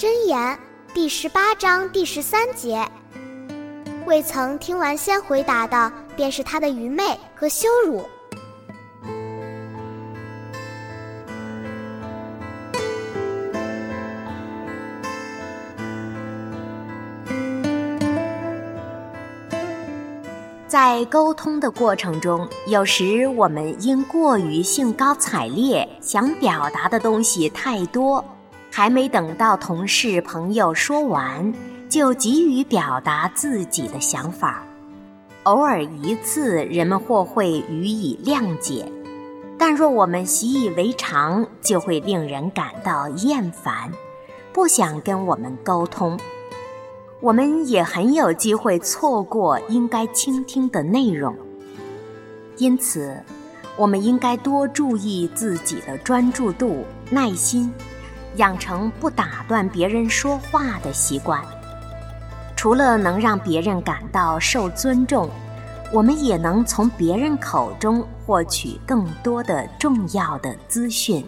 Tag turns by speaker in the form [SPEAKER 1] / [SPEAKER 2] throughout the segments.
[SPEAKER 1] 箴言第十八章第十三节：未曾听完先回答的，便是他的愚昧和羞辱。
[SPEAKER 2] 在沟通的过程中，有时我们因过于兴高采烈，想表达的东西太多。还没等到同事朋友说完，就急于表达自己的想法。偶尔一次，人们或会予以谅解；但若我们习以为常，就会令人感到厌烦，不想跟我们沟通。我们也很有机会错过应该倾听的内容。因此，我们应该多注意自己的专注度、耐心。养成不打断别人说话的习惯，除了能让别人感到受尊重，我们也能从别人口中获取更多的重要的资讯。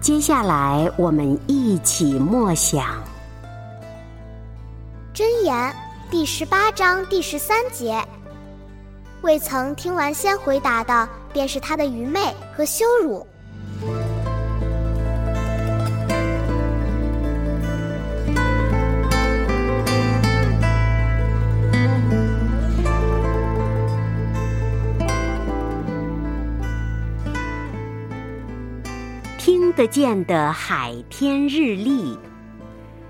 [SPEAKER 2] 接下来，我们一起默想。
[SPEAKER 1] 箴言第十八章第十三节：未曾听完先回答的，便是他的愚昧和羞辱。
[SPEAKER 2] 听得见的海天日历。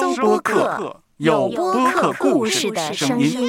[SPEAKER 3] 收播客，有播客故事的声音。